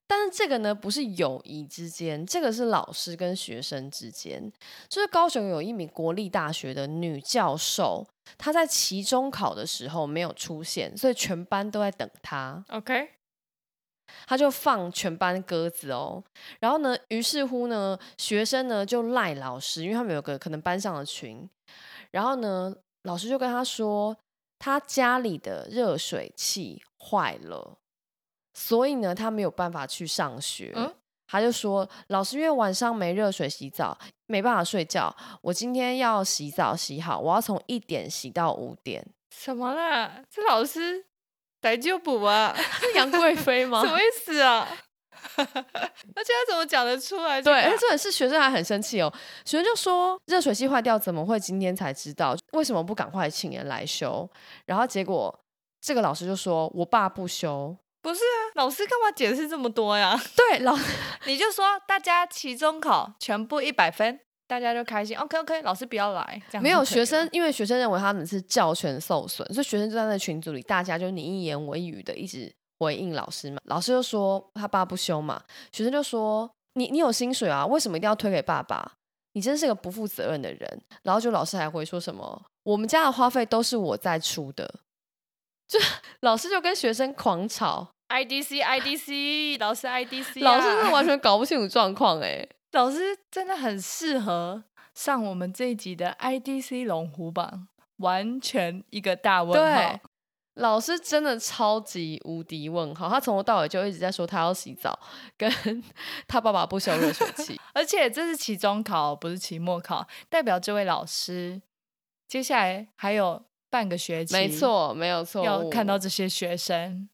[SPEAKER 1] 但是这个呢不是友谊之间，这个是老师跟学生之间。就是高雄有一名国立大学的女教授，她在期中考的时候没有出现，所以全班都在等她。
[SPEAKER 2] OK。
[SPEAKER 1] 他就放全班鸽子哦，然后呢，于是乎呢，学生呢就赖老师，因为他们有个可能班上的群，然后呢，老师就跟他说，他家里的热水器坏了，所以呢，他没有办法去上学。他就说，老师因为晚上没热水洗澡，没办法睡觉，我今天要洗澡洗好，我要从一点洗到五点。
[SPEAKER 2] 什么啦？这老师？逮就补啊，
[SPEAKER 1] 杨贵妃吗？
[SPEAKER 2] 什么意思啊？而且他怎么讲得出来？
[SPEAKER 1] 对，而且这是学生还很生气哦。学生就说热水器坏掉，怎么会今天才知道？为什么不赶快请人来修？然后结果这个老师就说：“我爸不修。”
[SPEAKER 2] 不是啊，老师干嘛解释这么多呀？
[SPEAKER 1] 对，老
[SPEAKER 2] 你就说大家期中考全部一百分。大家就开心，OK OK，老师不要来。
[SPEAKER 1] 没有学生，因为学生认为他们是教权受损，所以学生就在那群组里，大家就你一言我一语的一直回应老师嘛。老师就说他爸不休嘛，学生就说你你有薪水啊，为什么一定要推给爸爸？你真是个不负责任的人。然后就老师还会说什么，我们家的花费都是我在出的，就老师就跟学生狂吵
[SPEAKER 2] ，IDC IDC，老师 IDC，
[SPEAKER 1] 老师是完全搞不清楚状况哎。
[SPEAKER 2] 老师真的很适合上我们这一集的 IDC 龙虎榜，完全一个大问号。
[SPEAKER 1] 老师真的超级无敌问号，他从头到尾就一直在说他要洗澡，跟 他爸爸不修热水器，
[SPEAKER 2] 而且这是期中考，不是期末考，代表这位老师接下来还有半个学期，
[SPEAKER 1] 没错，没有错，
[SPEAKER 2] 要看到这些学生，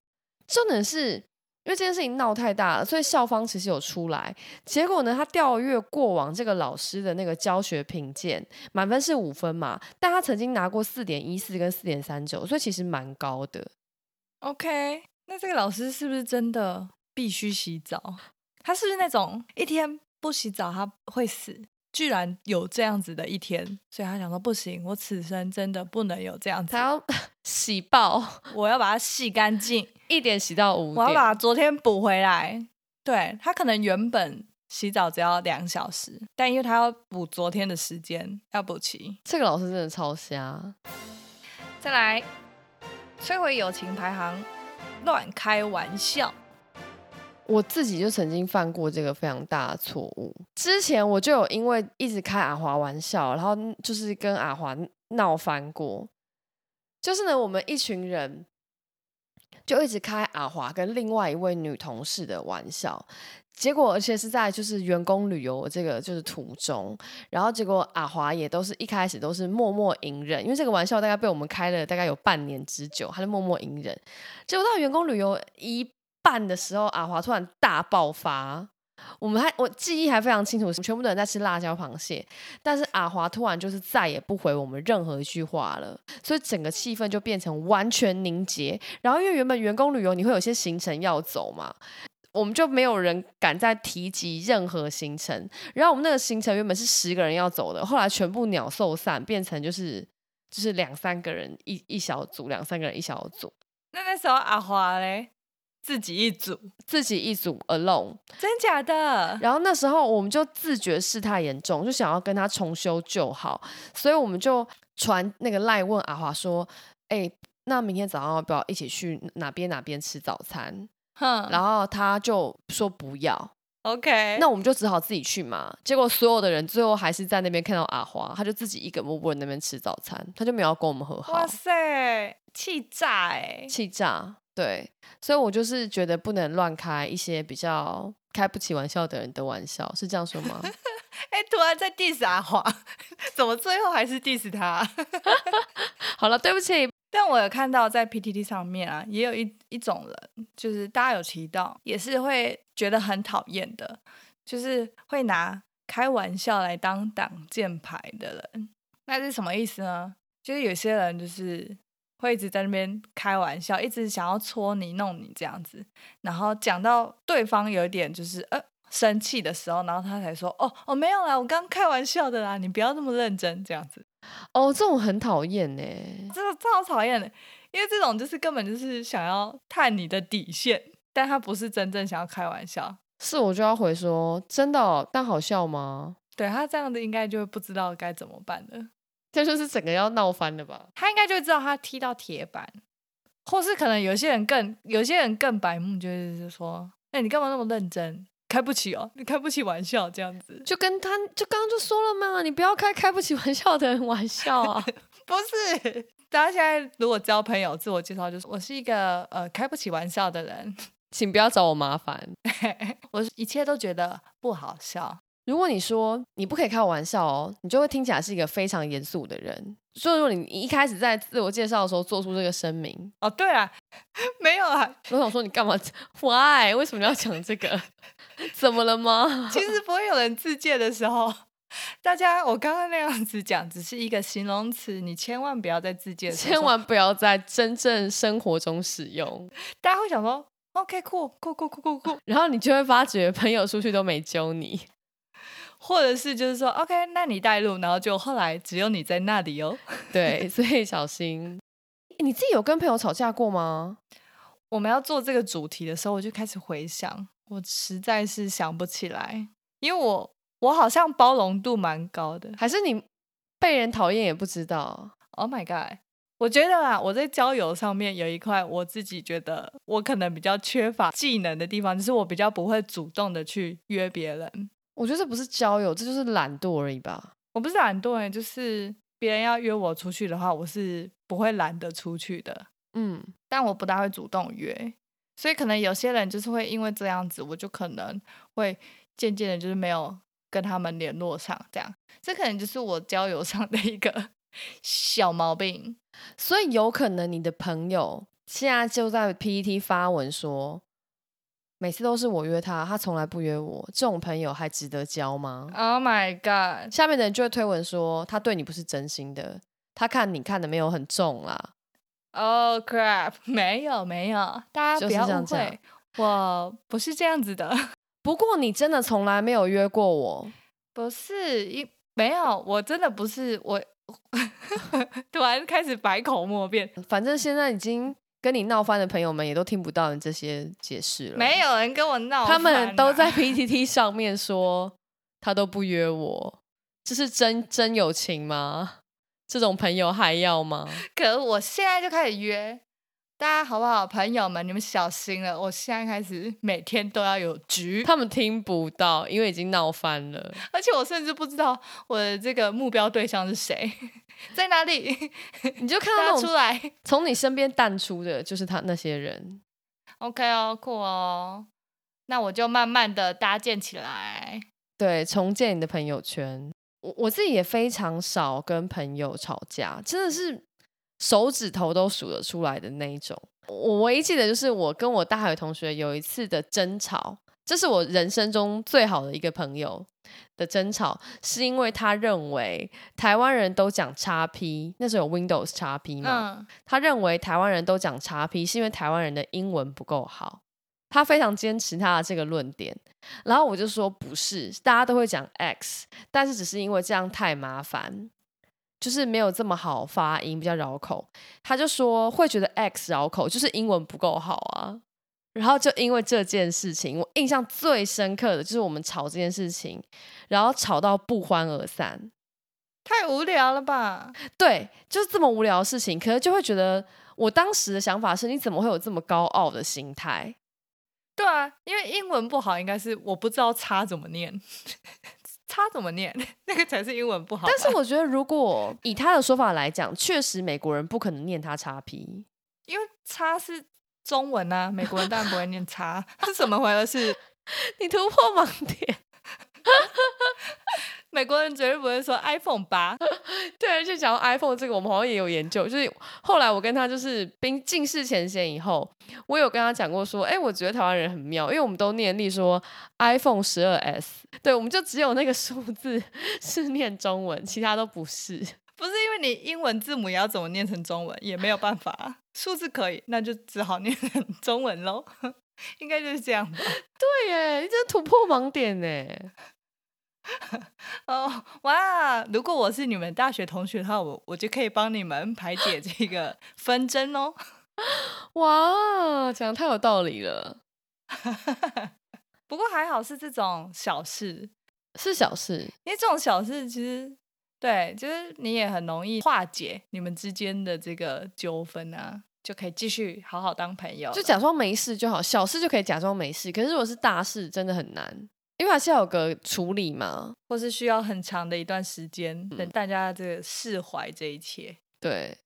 [SPEAKER 1] 重点是。因为这件事情闹太大了，所以校方其实有出来。结果呢，他调阅过往这个老师的那个教学评鉴，满分是五分嘛，但他曾经拿过四点一四跟四点三九，所以其实蛮高的。
[SPEAKER 2] OK，那这个老师是不是真的必须洗澡？他是不是那种一天？不洗澡他会死，居然有这样子的一天，所以他想说不行，我此生真的不能有这样子
[SPEAKER 1] 他，要 洗爆，
[SPEAKER 2] 我要把它洗干净，
[SPEAKER 1] 一点洗到五
[SPEAKER 2] 我要。把昨天补回来。对他可能原本洗澡只要两小时，但因为他要补昨天的时间，要补齐。
[SPEAKER 1] 这个老师真的超瞎。
[SPEAKER 2] 再来，摧毁友情排行，乱开玩笑。
[SPEAKER 1] 我自己就曾经犯过这个非常大的错误。之前我就有因为一直开阿华玩笑，然后就是跟阿华闹翻过。就是呢，我们一群人就一直开阿华跟另外一位女同事的玩笑，结果而且是在就是员工旅游这个就是途中，然后结果阿华也都是一开始都是默默隐忍，因为这个玩笑大概被我们开了大概有半年之久，他就默默隐忍。结果到员工旅游一半的时候，阿华突然大爆发。我们还我记忆还非常清楚，全部的人在吃辣椒螃蟹，但是阿华突然就是再也不回我们任何一句话了，所以整个气氛就变成完全凝结。然后因为原本员工旅游你会有些行程要走嘛，我们就没有人敢再提及任何行程。然后我们那个行程原本是十个人要走的，后来全部鸟兽散，变成就是就是两三个人一一小组，两三个人一小组，
[SPEAKER 2] 那那时候阿华嘞，自己一组，
[SPEAKER 1] 自己一组 alone。
[SPEAKER 2] 真假的？
[SPEAKER 1] 然后那时候我们就自觉事态严重，就想要跟他重修旧好，所以我们就传那个赖问阿华说：“哎、那明天早上要不要一起去哪边哪边吃早餐？”
[SPEAKER 2] 哼，
[SPEAKER 1] 然后他就说不要
[SPEAKER 2] ，OK，
[SPEAKER 1] 那我们就只好自己去嘛。结果所有的人最后还是在那边看到阿华，他就自己一个默默那边吃早餐，他就没有要跟我们和好
[SPEAKER 2] 哇，塞，气炸哎、
[SPEAKER 1] 气炸。对，所以我就是觉得不能乱开一些比较开不起玩笑的人的玩笑，是这样说吗？
[SPEAKER 2] 哎、突然在 diss 阿华，怎么最后还是 diss 他？
[SPEAKER 1] 好了，对不起，
[SPEAKER 2] 但我有看到在 PTT 上面啊，也有一一种人，就是大家有提到，也是会觉得很讨厌的，就是会拿开玩笑来当挡箭牌的人。那是什么意思呢？就是有些人就是会一直在那边开玩笑，一直想要戳你、弄你这样子，然后讲到对方有一点就是呃生气的时候，然后他才说：“哦哦，没有啦，我刚开玩笑的啦，你不要那么认真。”这样子。
[SPEAKER 1] 哦，这种很讨厌呢。
[SPEAKER 2] 真的超讨厌的，因为这种就是根本就是想要探你的底线，但他不是真正想要开玩笑。
[SPEAKER 1] 是我就要回说，真的、哦，但好笑吗？
[SPEAKER 2] 对他这样子应该就会不知道该怎么办了，
[SPEAKER 1] 这就是整个要闹翻了吧？
[SPEAKER 2] 他应该就知道他踢到铁板，或是可能有些人更有些人更白目，就是说，那、你干嘛那么认真？开不起哦，你开不起玩笑这样子，
[SPEAKER 1] 就跟他就刚刚就说了嘛，你不要开开不起玩笑的人玩笑啊！
[SPEAKER 2] 不是。大家现在如果交朋友，自我介绍就是我是一个呃开不起玩笑的人，
[SPEAKER 1] 请不要找我麻烦。
[SPEAKER 2] 我一切都觉得不好笑。
[SPEAKER 1] 如果你说你不可以开玩笑哦，你就会听起来是一个非常严肃的人。所以说你一开始在自我介绍的时候做出这个声明，
[SPEAKER 2] 哦，对啊，没有啊，
[SPEAKER 1] 我想说你干嘛？Why？为什么你要讲这个？怎么了吗？
[SPEAKER 2] 其实不会有人自荐的时候，大家我刚刚那样子讲只是一个形容词，你千万不要在自荐
[SPEAKER 1] 千万不要在真正生活中使用，
[SPEAKER 2] 大家会想说，OK，酷酷酷酷酷酷，
[SPEAKER 1] 然后你就会发觉朋友出去都没揪你。
[SPEAKER 2] 或者是就是说，OK，那你带路，然后就后来只有你在那里哦。
[SPEAKER 1] 对，所以小心。你自己有跟朋友吵架过吗？
[SPEAKER 2] 我们要做这个主题的时候，我就开始回想，我实在是想不起来，因为我我好像包容度蛮高的。
[SPEAKER 1] 还是你被人讨厌也不知道
[SPEAKER 2] ？Oh my god！我觉得啊，我在交友上面有一块我自己觉得我可能比较缺乏技能的地方，就是我比较不会主动的去约别人。
[SPEAKER 1] 我觉得这不是交友，这就是懒惰而已吧。
[SPEAKER 2] 我不是懒惰欸，就是别人要约我出去的话，我是不会懒得出去的。
[SPEAKER 1] 嗯，
[SPEAKER 2] 但我不大会主动约，所以可能有些人就是会因为这样子，我就可能会渐渐的，就是没有跟他们联络上，这样，这可能就是我交友上的一个 小毛病。
[SPEAKER 1] 所以有可能你的朋友现在就在 PPT 发文说，每次都是我约他，他从来不约我，这种朋友还值得交吗
[SPEAKER 2] ？Oh my god！
[SPEAKER 1] 下面的人就会推文说，他对你不是真心的，他看你看的没有很重啦。
[SPEAKER 2] Oh crap！没有没有，大家不要误会，我不是这样子的。
[SPEAKER 1] 不过你真的从来没有约过我，
[SPEAKER 2] 不是一没有，我真的不是我，突然开始百口莫辩，
[SPEAKER 1] 反正现在已经跟你闹翻的朋友们也都听不到你这些解释了。
[SPEAKER 2] 没有人跟我闹、
[SPEAKER 1] 他们都在 PTT 上面说他都不约我，这是真真友情吗？这种朋友还要吗？
[SPEAKER 2] 可我现在就开始约。大家好不好，朋友们，你们小心了！我现在开始每天都要有局，
[SPEAKER 1] 他们听不到，因为已经闹翻了。
[SPEAKER 2] 而且我甚至不知道我的这个目标对象是谁，在哪里？
[SPEAKER 1] 你就看到
[SPEAKER 2] 出来，
[SPEAKER 1] 从你身边淡出的就是他那些人。
[SPEAKER 2] OK 哦，酷哦，那我就慢慢的搭建起来，
[SPEAKER 1] 对，重建你的朋友圈。我我自己也非常少跟朋友吵架，真的是。手指头都数得出来的那一种，我唯一记得就是我跟我大学同学有一次的争吵，这是我人生中最好的一个朋友的争吵，是因为他认为台湾人都讲叉 P，那时候有 Windows 叉 P 嘛，他认为台湾人都讲叉 P 是因为台湾人的英文不够好，他非常坚持他的这个论点，然后我就说不是，大家都会讲 X，但是只是因为这样太麻烦。就是没有这么好发音，比较绕口。他就说会觉得 X 绕口，就是英文不够好啊。然后就因为这件事情，我印象最深刻的就是我们吵这件事情，然后吵到不欢而散。
[SPEAKER 2] 太无聊了吧？
[SPEAKER 1] 对，就是这么无聊的事情，可是就会觉得我当时的想法是：你怎么会有这么高傲的心态？
[SPEAKER 2] 对啊，因为英文不好，应该是我不知道“差”怎么念。他怎么念？那个才是英文不好。
[SPEAKER 1] 但是我觉得，如果以他的说法来讲，确实美国人不可能念他叉 P，
[SPEAKER 2] 因为叉是中文啊，美国人当然不会念叉，是怎么回事？
[SPEAKER 1] 你突破盲点。
[SPEAKER 2] 美国人绝对不会说 iPhone 八，
[SPEAKER 1] 对，而且讲到 iPhone 这个，我们好像也有研究。就是后来我跟他就是并近视前嫌以后，我有跟他讲过说，哎，我觉得台湾人很妙，因为我们都念力说 iPhone 十二 S，对，我们就只有那个数字是念中文，其他都不是。
[SPEAKER 2] 不是因为你英文字母也要怎么念成中文，也没有办法，数字可以，那就只好念成中文喽。应该就是这样吧？
[SPEAKER 1] 对耶，你真突破盲点呢。
[SPEAKER 2] 哦哇！如果我是你们大学同学的话，我我就可以帮你们排解这个纷争哦。
[SPEAKER 1] 哇，讲的太有道理了。
[SPEAKER 2] 不过还好是这种小事，
[SPEAKER 1] 是小事，
[SPEAKER 2] 因为这种小事其实对，就是你也很容易化解你们之间的这个纠纷啊，就可以继续好好当朋友，
[SPEAKER 1] 就假装没事就好，小事就可以假装没事。可是如果是大事，真的很难。因为还是要有个处理嘛，
[SPEAKER 2] 或是需要很长的一段时间，等大家这个释怀这一切。
[SPEAKER 1] 对，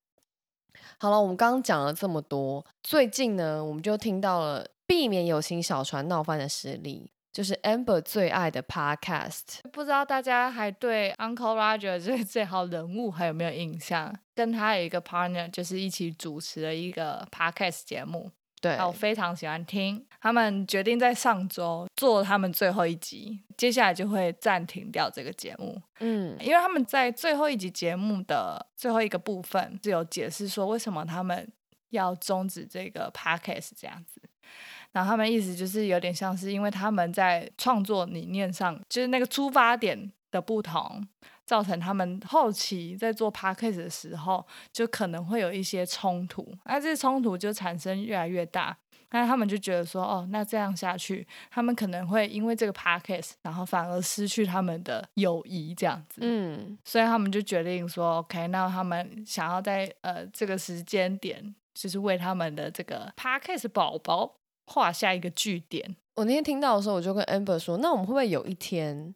[SPEAKER 1] 好了，我们刚刚讲了这么多，最近呢，我们就听到了避免友情小船闹翻的实例，就是 Amber 最爱的 Podcast。
[SPEAKER 2] 不知道大家还对 Uncle Roger 这这号人物还有没有印象？跟他有一个 partner，就是一起主持了一个 Podcast 节目。
[SPEAKER 1] 对，
[SPEAKER 2] 我非常喜欢听。他们决定在上周做他们最后一集，接下来就会暂停掉这个节目。嗯，因为他们在最后一集节目的最后一个部分是有解释说为什么他们要终止这个 podcast 这样子。然后他们意思就是有点像是因为他们在创作理念上，就是那个出发点的不同。造成他们后期在做 podcast 的时候，就可能会有一些冲突，那这冲突就产生越来越大。那他们就觉得说，哦，那这样下去，他们可能会因为这个 podcast，然后反而失去他们的友谊，这样子。嗯，所以他们就决定说，OK，那他们想要在呃这个时间点，就是为他们的这个 podcast 宝宝画下一个句点。
[SPEAKER 1] 我那天听到的时候，我就跟 Amber 说，那我们会不会有一天？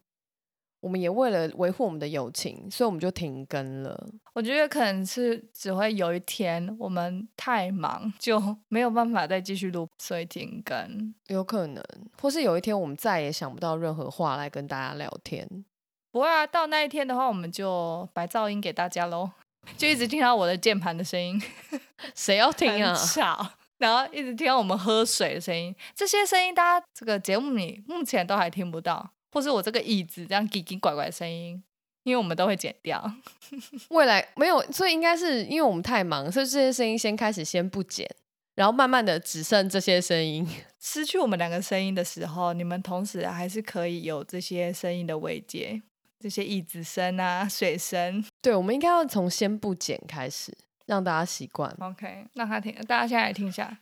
[SPEAKER 1] 我们也为了维护我们的友情，所以我们就停更了。
[SPEAKER 2] 我觉得可能是只会有一天我们太忙，就 没有办法再继续录，所以停更。
[SPEAKER 1] 有可能，或是有一天我们再也想不到任何话来跟大家聊天。
[SPEAKER 2] 不会啊，到那一天的话，我们就白噪音给大家喽，就一直听到我的键盘的声音。
[SPEAKER 1] 谁要听啊？
[SPEAKER 2] 吵，然后一直听到我们喝水的声音，这些声音大家这个节目里目前都还听不到。或是我这个椅子这样叽叽拐拐的声音，因为我们都会剪掉。
[SPEAKER 1] 未来没有，所以应该是因为我们太忙，所以这些声音先开始先不剪，然后慢慢的只剩这些声音。
[SPEAKER 2] 失去我们两个声音的时候，你们同时还是可以有这些声音的慰藉，这些椅子声啊、水声。
[SPEAKER 1] 对，我们应该要从先不剪开始，让大家习惯。
[SPEAKER 2] OK，让他听，大家现在来听一下，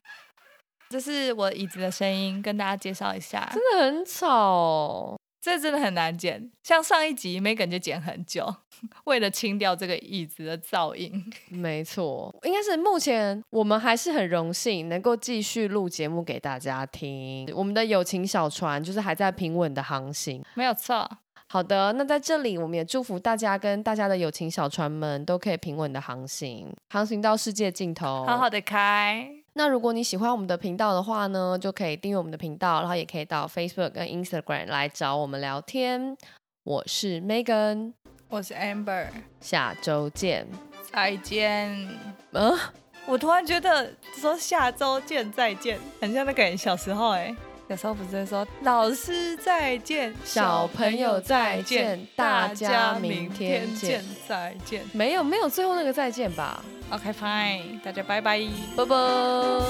[SPEAKER 2] 这是我椅子的声音，跟大家介绍一下。
[SPEAKER 1] 真的很吵，
[SPEAKER 2] 这真的很难剪，像上一集没感觉剪很久，为了清掉这个椅子的噪音。
[SPEAKER 1] 没错，应该是目前我们还是很荣幸能够继续录节目给大家听。我们的友情小船就是还在平稳的航行。
[SPEAKER 2] 没有错，
[SPEAKER 1] 好的，那在这里我们也祝福大家跟大家的友情小船们都可以平稳的航行，航行到世界尽头。
[SPEAKER 2] 好好的开。
[SPEAKER 1] 那如果你喜欢我们的频道的话呢，就可以订阅我们的频道，然后也可以到 Facebook 跟 Instagram 来找我们聊天。我是 Megan，
[SPEAKER 2] 我是 Amber，
[SPEAKER 1] 下周见。
[SPEAKER 2] 再见。
[SPEAKER 1] 嗯、
[SPEAKER 2] 我突然觉得说下周见再见，很像那个人小时候哎、有时候不是会说老师再见，
[SPEAKER 1] 小朋友再见大家明天见
[SPEAKER 2] 再见。
[SPEAKER 1] 没有没有最后那个再见吧
[SPEAKER 2] ，OK fine，大家拜拜。
[SPEAKER 1] 啵啵。